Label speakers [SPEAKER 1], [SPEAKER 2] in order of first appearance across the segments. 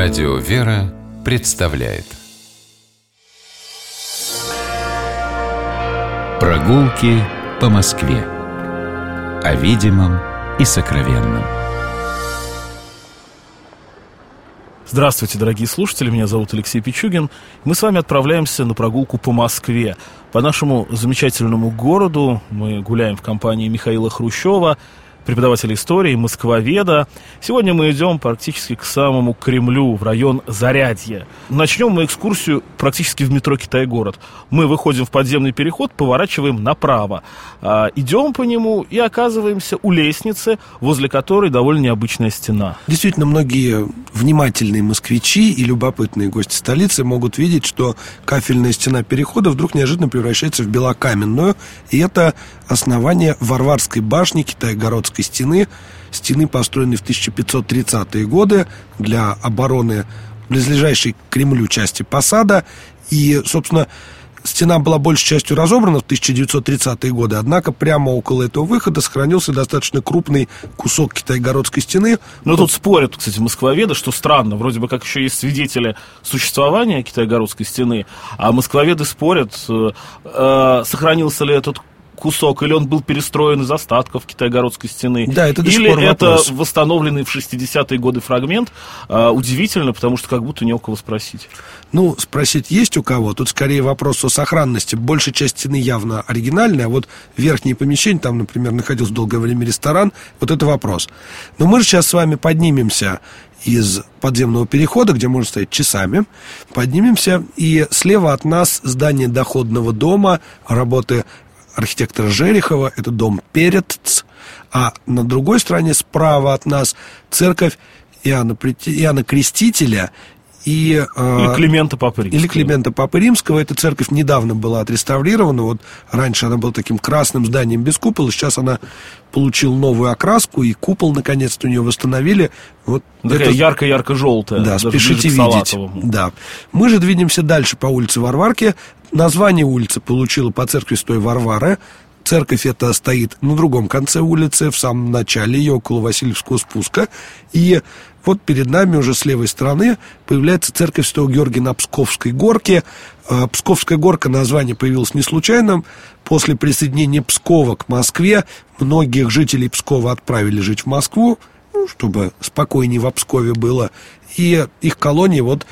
[SPEAKER 1] Радио «Вера» представляет. Прогулки по Москве. О видимом и сокровенном.
[SPEAKER 2] Здравствуйте, дорогие слушатели, меня зовут Алексей Пичугин. Мы с вами отправляемся на прогулку по Москве. По нашему замечательному городу мы гуляем в компании Михаила Хрущева – преподавателя истории, москвоведа. Сегодня мы идем практически к самому Кремлю, в район Зарядье. Начнем мы экскурсию практически в метро Китай-город. Мы выходим в подземный переход, поворачиваем направо. А, идем по нему и оказываемся у лестницы, возле которой довольно необычная стена.
[SPEAKER 3] Действительно, многие внимательные москвичи и любопытные гости столицы могут видеть, что кафельная стена перехода вдруг неожиданно превращается в белокаменную, и это основание Варварской башни Китай-городской стены, стены, построенной в 1530-е годы для обороны близлежащей к Кремлю части посада. И, собственно, стена была большей частью разобрана в 1930-е годы, однако прямо около этого выхода сохранился достаточно крупный кусок китайгородской стены.
[SPEAKER 2] Но тут спорят, кстати, москвоведы, что странно, вроде бы как еще есть свидетели существования китайгородской стены, а москвоведы спорят, э, э, сохранился ли этот кусок, или он был перестроен из остатков Китайгородской стены.
[SPEAKER 3] Да, это до
[SPEAKER 2] Или это
[SPEAKER 3] вопрос.
[SPEAKER 2] восстановленный в 60-е годы фрагмент. А, удивительно, потому что как будто не у кого спросить.
[SPEAKER 3] Ну, спросить есть у кого. Тут скорее вопрос о сохранности. Большая часть стены явно оригинальная, а вот верхние помещения, там, например, находился долгое время ресторан, вот это вопрос. Но мы же сейчас с вами поднимемся из подземного перехода, где можно стоять часами, поднимемся, и слева от нас здание доходного дома, работы архитектора Жерехова, это дом Перец, а на другой стороне справа от нас церковь Иоанна, Иоанна Крестителя и,
[SPEAKER 2] э, или Климента Папы Римского.
[SPEAKER 3] Или Климента Папы Римского. Эта церковь недавно была отреставрирована. Вот раньше она была таким красным зданием без купола. Сейчас она получила новую окраску, и купол наконец-то у нее восстановили. Вот
[SPEAKER 2] Такая это... ярко-ярко-желтая.
[SPEAKER 3] Да, спешите видеть. Да. Мы же двинемся дальше по улице Варварки. Название улицы получила по церкви Святой Варвары. Церковь эта стоит на другом конце улицы, в самом начале ее, около Васильевского спуска. И вот перед нами уже с левой стороны появляется церковь Святого Георгия на Псковской горке. А, Псковская горка, название появилось не случайно. После присоединения Пскова к Москве многих жителей Пскова отправили жить в Москву, ну, чтобы спокойнее в Пскове было. И их колония вот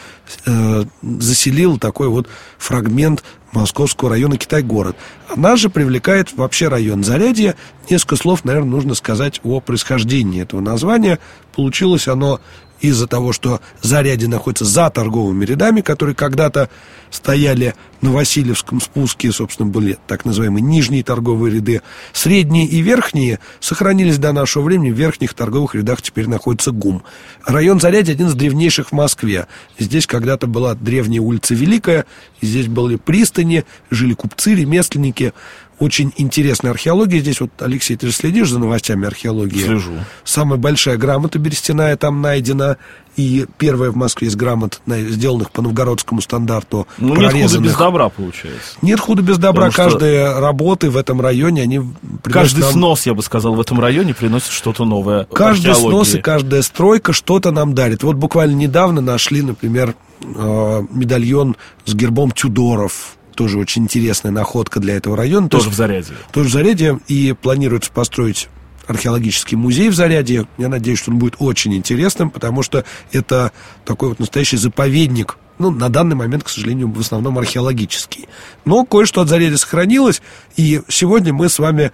[SPEAKER 3] э, заселил такой вот фрагмент Московского района Китай-город. Нас же привлекает вообще район Зарядье. Несколько слов, наверное, нужно сказать о происхождении этого названия. Получилось оно из-за того, что Зарядье находится за торговыми рядами, которые когда-то стояли на Васильевском спуске, собственно, были так называемые нижние торговые ряды. Средние и верхние сохранились до нашего времени. В верхних торговых рядах теперь находится ГУМ. Район Зарядье один из древнейших в Москве. Здесь когда-то была древняя улица Великая, здесь были пристани, жили купцы, ремесленники, очень интересная археология. Здесь вот, Алексей, ты же следишь за новостями археологии?
[SPEAKER 2] Слежу.
[SPEAKER 3] Самая большая грамота берестяная там найдена. И первая в Москве из грамот, сделанных по новгородскому стандарту.
[SPEAKER 2] Ну, нет худа без добра, получается.
[SPEAKER 3] Нет худа без добра. Потому Каждые что... работы в этом районе, они...
[SPEAKER 2] Каждый нам... снос, я бы сказал, в этом районе приносит что-то новое.
[SPEAKER 3] Каждый снос и каждая стройка что-то нам дарит. Вот буквально недавно нашли, например, медальон с гербом Тюдоров тоже очень интересная находка для этого района.
[SPEAKER 2] Тоже То в Зарядье.
[SPEAKER 3] Тоже в Зарядье. И планируется построить археологический музей в Зарядье. Я надеюсь, что он будет очень интересным, потому что это такой вот настоящий заповедник ну, на данный момент, к сожалению, в основном археологический. Но кое-что от Зарядья сохранилось, и сегодня мы с вами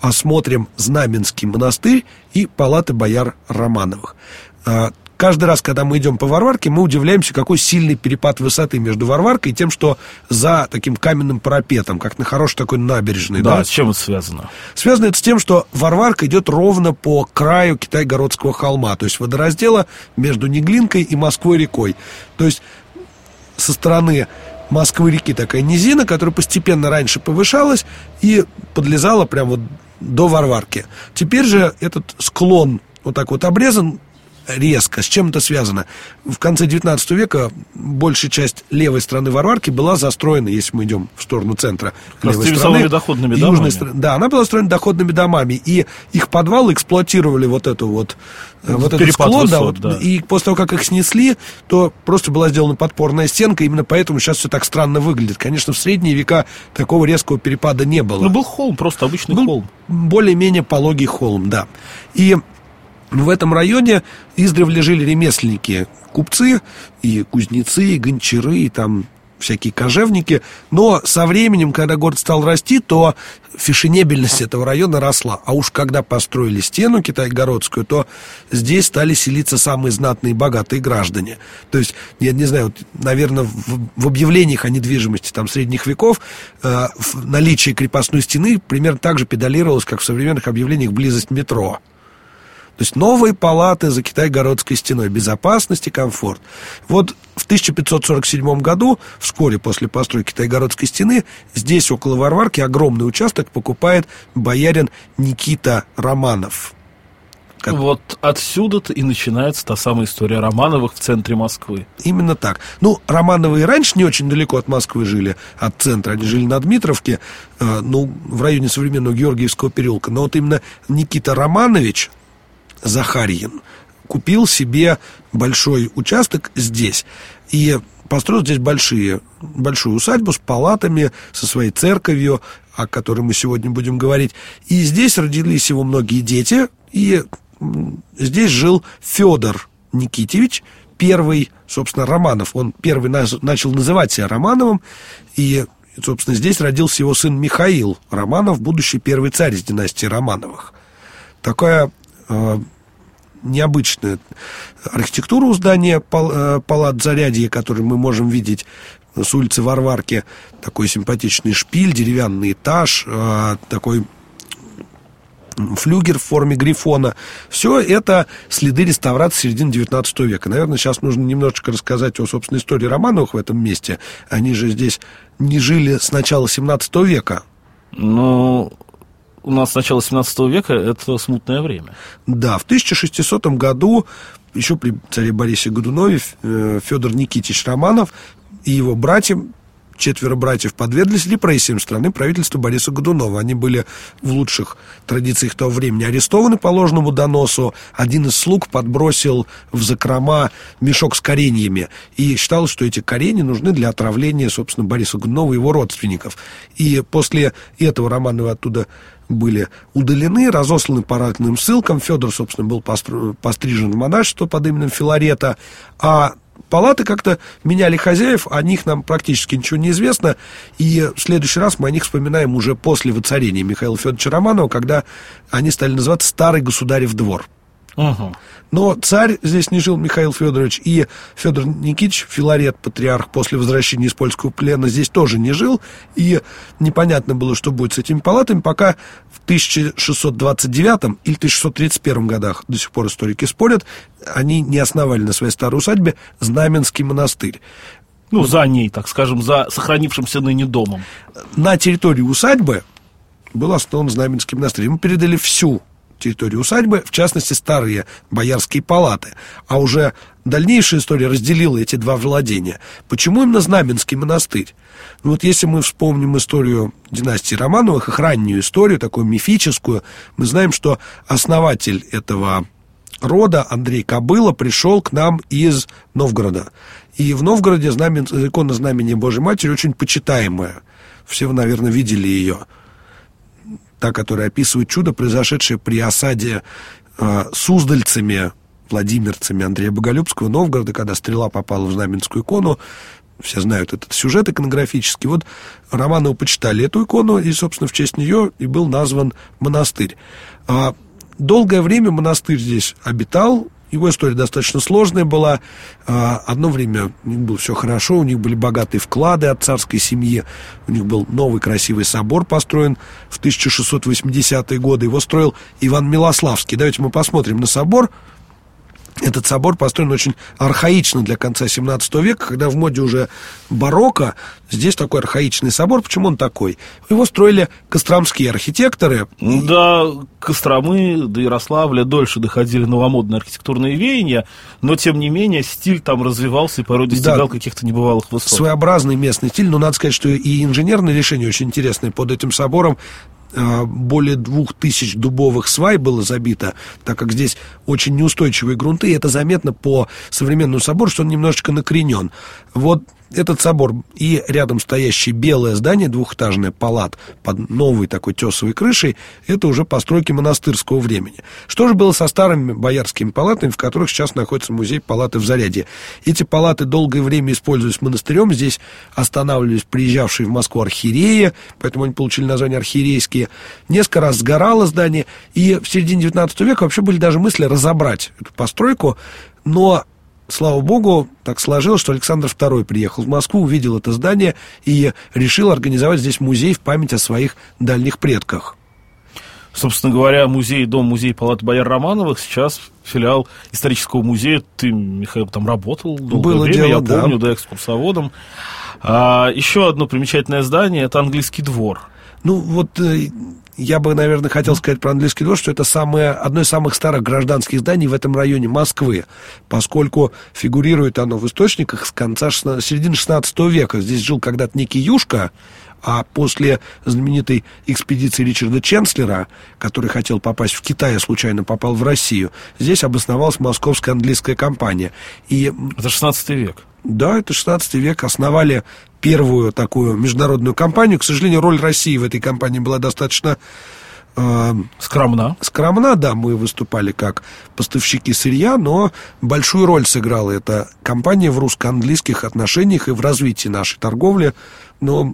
[SPEAKER 3] осмотрим Знаменский монастырь и палаты бояр Романовых. Каждый раз, когда мы идем по Варварке, мы удивляемся, какой сильный перепад высоты между Варваркой и тем, что за таким каменным парапетом, как на хорошей такой набережной.
[SPEAKER 2] Да, да? с чем это связано?
[SPEAKER 3] Связано это с тем, что Варварка идет ровно по краю Китай-городского холма, то есть водораздела между Неглинкой и Москвой-рекой. То есть со стороны Москвы-реки такая низина, которая постепенно раньше повышалась и подлезала прямо вот до Варварки. Теперь же этот склон вот так вот обрезан резко. С чем это связано? В конце 19 века большая часть левой стороны Варварки была застроена, если мы идем в сторону центра
[SPEAKER 2] левой стороны. доходными домами.
[SPEAKER 3] Стороны, да, она была застроена доходными домами. И их подвалы эксплуатировали вот эту вот э, вот этот склон, высот, да, вот, да. И после того, как их снесли, то просто была сделана подпорная стенка. Именно поэтому сейчас все так странно выглядит. Конечно, в средние века такого резкого перепада не было.
[SPEAKER 2] Ну, был холм, просто обычный
[SPEAKER 3] был
[SPEAKER 2] холм.
[SPEAKER 3] Более-менее пологий холм, да. И в этом районе издревле жили ремесленники, купцы и кузнецы, и гончары, и там всякие кожевники. Но со временем, когда город стал расти, то фешенебельность этого района росла. А уж когда построили стену китайгородскую, то здесь стали селиться самые знатные и богатые граждане. То есть, я не знаю, вот, наверное, в, в объявлениях о недвижимости там, средних веков э, наличие крепостной стены примерно так же педалировалось, как в современных объявлениях близость метро. То есть новые палаты за Китай-Городской стеной, безопасность и комфорт. Вот в 1547 году, вскоре после постройки Китай-Городской стены, здесь, около Варварки, огромный участок покупает боярин Никита Романов.
[SPEAKER 2] Как... Вот отсюда-то и начинается та самая история Романовых в центре Москвы.
[SPEAKER 3] Именно так. Ну, Романовы и раньше не очень далеко от Москвы жили, от центра. Они жили на Дмитровке, э, ну, в районе современного Георгиевского переулка. Но вот именно Никита Романович, Захарьин купил себе большой участок здесь и построил здесь большие, большую усадьбу с палатами, со своей церковью, о которой мы сегодня будем говорить. И здесь родились его многие дети, и здесь жил Федор Никитевич, первый, собственно, Романов. Он первый начал называть себя Романовым, и, собственно, здесь родился его сын Михаил Романов, будущий первый царь из династии Романовых. Такая необычная архитектура у здания э, палат Зарядье, который мы можем видеть с улицы Варварки. Такой симпатичный шпиль, деревянный этаж, э, такой флюгер в форме грифона. Все это следы реставрации середины 19 века. Наверное, сейчас нужно немножечко рассказать о собственной истории Романовых в этом месте. Они же здесь не жили с начала 17 века.
[SPEAKER 2] Ну, у нас с начала 17 века это смутное время.
[SPEAKER 3] Да, в 1600 году еще при царе Борисе Годунове э, Федор Никитич Романов и его братья четверо братьев подверглись репрессиям страны правительства Бориса Годунова. Они были в лучших традициях того времени арестованы по ложному доносу. Один из слуг подбросил в закрома мешок с кореньями и считал, что эти коренья нужны для отравления, собственно, Бориса Годунова и его родственников. И после этого Романовы оттуда были удалены, разосланы по разным ссылкам. Федор, собственно, был пострижен в монашество под именем Филарета, а палаты как-то меняли хозяев, о них нам практически ничего не известно, и в следующий раз мы о них вспоминаем уже после воцарения Михаила Федоровича Романова, когда они стали называться «Старый государев двор». Угу. Но царь здесь не жил, Михаил Федорович, и Федор Никитич, Филарет, патриарх, после возвращения из польского плена здесь тоже не жил, и непонятно было, что будет с этими палатами, пока в 1629 или 1631 годах, до сих пор историки спорят, они не основали на своей старой усадьбе Знаменский монастырь.
[SPEAKER 2] Ну, за ней, так скажем, за сохранившимся ныне домом.
[SPEAKER 3] На территории усадьбы был основан Знаменский монастырь. Ему передали всю территории усадьбы, в частности, старые боярские палаты. А уже дальнейшая история разделила эти два владения. Почему именно Знаменский монастырь? Ну вот если мы вспомним историю династии Романовых, их раннюю историю, такую мифическую, мы знаем, что основатель этого рода Андрей Кобыла пришел к нам из Новгорода. И в Новгороде знамен, икона знамения Божьей Матери очень почитаемая. Все вы, наверное, видели ее та, которая описывает чудо, произошедшее при осаде э, суздальцами, владимирцами Андрея Боголюбского Новгорода, когда стрела попала в знаменскую икону. Все знают этот сюжет иконографический. Вот Романовы почитали эту икону, и, собственно, в честь нее и был назван монастырь. А, долгое время монастырь здесь обитал, его история достаточно сложная была. А, одно время у них было все хорошо, у них были богатые вклады от царской семьи. У них был новый красивый собор построен в 1680-е годы. Его строил Иван Милославский. Давайте мы посмотрим на собор. Этот собор построен очень архаично для конца 17 века, когда в моде уже барокко, здесь такой архаичный собор. Почему он такой? Его строили костромские архитекторы.
[SPEAKER 2] До Костромы, до Ярославля дольше доходили новомодные архитектурные веяния, но, тем не менее, стиль там развивался и порой достигал да, каких-то небывалых высот.
[SPEAKER 3] Своеобразный местный стиль, но надо сказать, что и инженерные решения очень интересные под этим собором. А, более двух тысяч дубовых свай было забито, так как здесь очень неустойчивые грунты, и это заметно по современному собору, что он немножечко накренен. Вот этот собор и рядом стоящее белое здание, двухэтажное палат под новой такой тесовой крышей, это уже постройки монастырского времени. Что же было со старыми боярскими палатами, в которых сейчас находится музей палаты в Заряде? Эти палаты долгое время использовались монастырем, здесь останавливались приезжавшие в Москву архиереи, поэтому они получили название архиерейские. Несколько раз сгорало здание, и в середине 19 века вообще были даже мысли разобрать эту постройку, но слава богу, так сложилось, что Александр II приехал в Москву, увидел это здание и решил организовать здесь музей в память о своих дальних предках.
[SPEAKER 2] Собственно говоря, музей, дом-музей Палаты Бояр Романовых сейчас филиал исторического музея. Ты, Михаил, там работал долгое
[SPEAKER 3] Было
[SPEAKER 2] время,
[SPEAKER 3] дело,
[SPEAKER 2] я
[SPEAKER 3] да.
[SPEAKER 2] помню, да, экскурсоводом. А, еще одно примечательное здание – это английский двор.
[SPEAKER 3] Ну, вот э, я бы, наверное, хотел сказать про английский двор, что это самое, одно из самых старых гражданских зданий в этом районе Москвы, поскольку фигурирует оно в источниках с конца середины 16 века. Здесь жил когда-то некий Юшка, а после знаменитой экспедиции Ричарда Ченслера, который хотел попасть в Китай, а случайно попал в Россию, здесь обосновалась московская английская компания.
[SPEAKER 2] И... Это 16 век.
[SPEAKER 3] Да, это 16 век. Основали первую такую международную компанию. К сожалению, роль России в этой компании была достаточно
[SPEAKER 2] э, скромна.
[SPEAKER 3] Скромна, да, мы выступали как поставщики сырья, но большую роль сыграла эта компания в русско-английских отношениях и в развитии нашей торговли. Но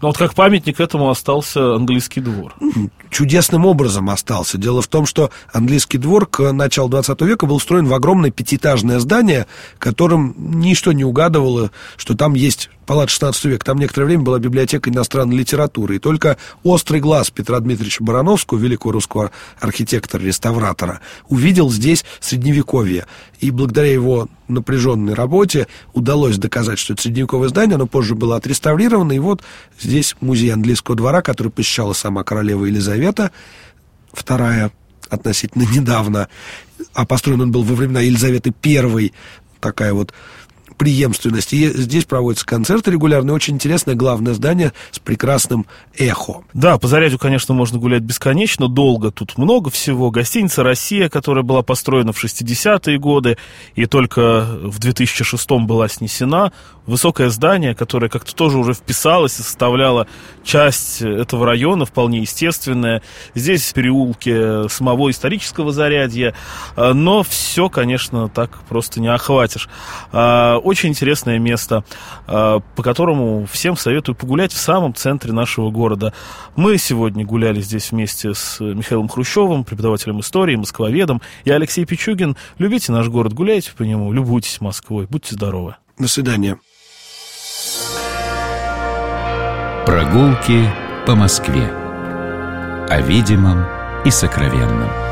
[SPEAKER 2] но вот как памятник этому остался английский двор.
[SPEAKER 3] Чудесным образом остался. Дело в том, что английский двор к началу 20 века был устроен в огромное пятиэтажное здание, которым ничто не угадывало, что там есть палат 16 века, там некоторое время была библиотека иностранной литературы, и только острый глаз Петра Дмитриевича Барановского, великого русского архитектора-реставратора, увидел здесь средневековье. И благодаря его напряженной работе удалось доказать, что это средневековое здание, оно позже было отреставрировано, и вот здесь музей английского двора, который посещала сама королева Елизавета, вторая относительно недавно, а построен он был во времена Елизаветы I, такая вот преемственность. И здесь проводятся концерты регулярно. Очень интересное главное здание с прекрасным эхо.
[SPEAKER 2] Да, по Зарядью, конечно, можно гулять бесконечно, долго. Тут много всего. Гостиница «Россия», которая была построена в 60-е годы и только в 2006 была снесена. Высокое здание, которое как-то тоже уже вписалось и составляло часть этого района, вполне естественное. Здесь переулки самого исторического Зарядья. Но все, конечно, так просто не охватишь а, очень интересное место, а, по которому всем советую погулять в самом центре нашего города. Мы сегодня гуляли здесь вместе с Михаилом Хрущевым, преподавателем истории, москвоведом, и Алексей Пичугин. Любите наш город, гуляйте по нему, любуйтесь Москвой, будьте здоровы.
[SPEAKER 3] До свидания.
[SPEAKER 1] Прогулки по Москве. О видимом и сокровенном.